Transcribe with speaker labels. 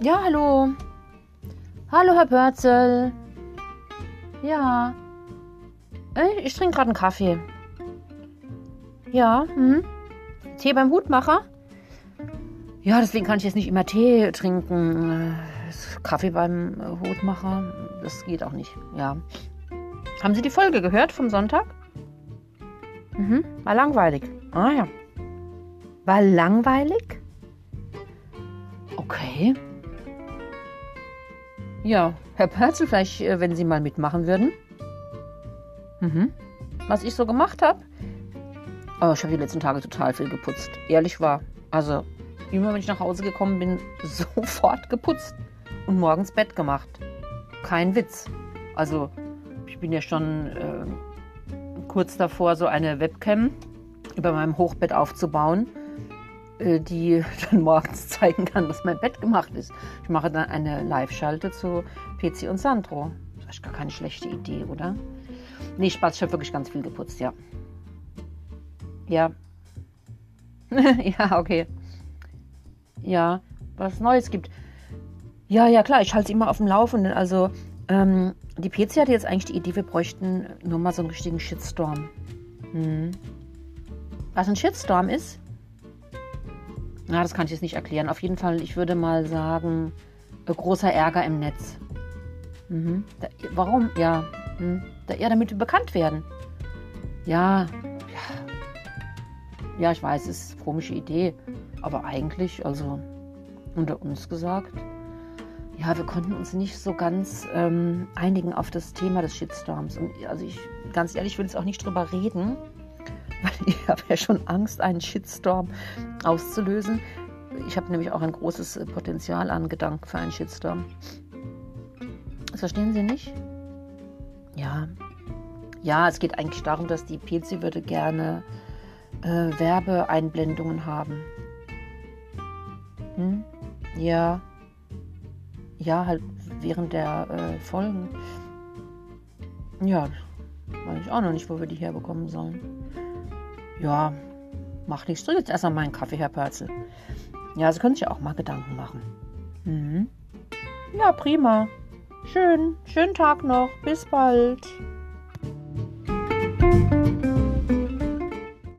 Speaker 1: Ja, hallo. Hallo, Herr Börzel. Ja. Äh, Ich trinke gerade einen Kaffee. Ja, hm. Tee beim Hutmacher? Ja, deswegen kann ich jetzt nicht immer Tee trinken. Äh, Kaffee beim Hutmacher, das geht auch nicht. Ja. Haben Sie die Folge gehört vom Sonntag? Mhm, war langweilig. Ah ja. War langweilig? Okay. Ja, Herr Perzel, vielleicht, äh, wenn Sie mal mitmachen würden. Mhm. Was ich so gemacht habe? Oh, ich habe die letzten Tage total viel geputzt. Ehrlich war. Also, immer wenn ich nach Hause gekommen bin, sofort geputzt und morgens Bett gemacht. Kein Witz. Also, ich bin ja schon äh, kurz davor, so eine Webcam über meinem Hochbett aufzubauen, die dann morgens zeigen kann, dass mein Bett gemacht ist. Ich mache dann eine Live-Schalte zu PC und Sandro. Das ist gar keine schlechte Idee, oder? Nee, Spaß, ich habe wirklich ganz viel geputzt, ja. Ja. ja, okay. Ja, was Neues gibt. Ja, ja, klar, ich halte sie immer auf dem Laufenden. Also, ähm, die PC hatte jetzt eigentlich die Idee, wir bräuchten nur mal so einen richtigen Shitstorm. Hm. Was ein Shitstorm ist? Na, das kann ich jetzt nicht erklären. Auf jeden Fall, ich würde mal sagen, äh, großer Ärger im Netz. Mhm. Da, warum? Ja. Hm. Da, ja, damit wir bekannt werden. Ja, ja. Ja, ich weiß, es ist eine komische Idee. Aber eigentlich, also unter uns gesagt, ja, wir konnten uns nicht so ganz ähm, einigen auf das Thema des Shitstorms. Und also ich, ganz ehrlich, will jetzt auch nicht drüber reden, weil ich habe ja schon Angst, einen Shitstorm auszulösen. Ich habe nämlich auch ein großes Potenzial an Gedanken für einen Shitstorm. Das verstehen Sie nicht? Ja. Ja, es geht eigentlich darum, dass die PC würde gerne äh, Werbeeinblendungen haben. Hm? Ja. Ja, halt während der äh, Folgen. Ja, weiß ich auch noch nicht, wo wir die herbekommen sollen. Ja, macht nichts. Trink jetzt erstmal meinen Kaffee, Herr Pörzel. Ja, Sie können sich auch mal Gedanken machen. Mhm. Ja, prima. Schön. Schönen Tag noch. Bis bald.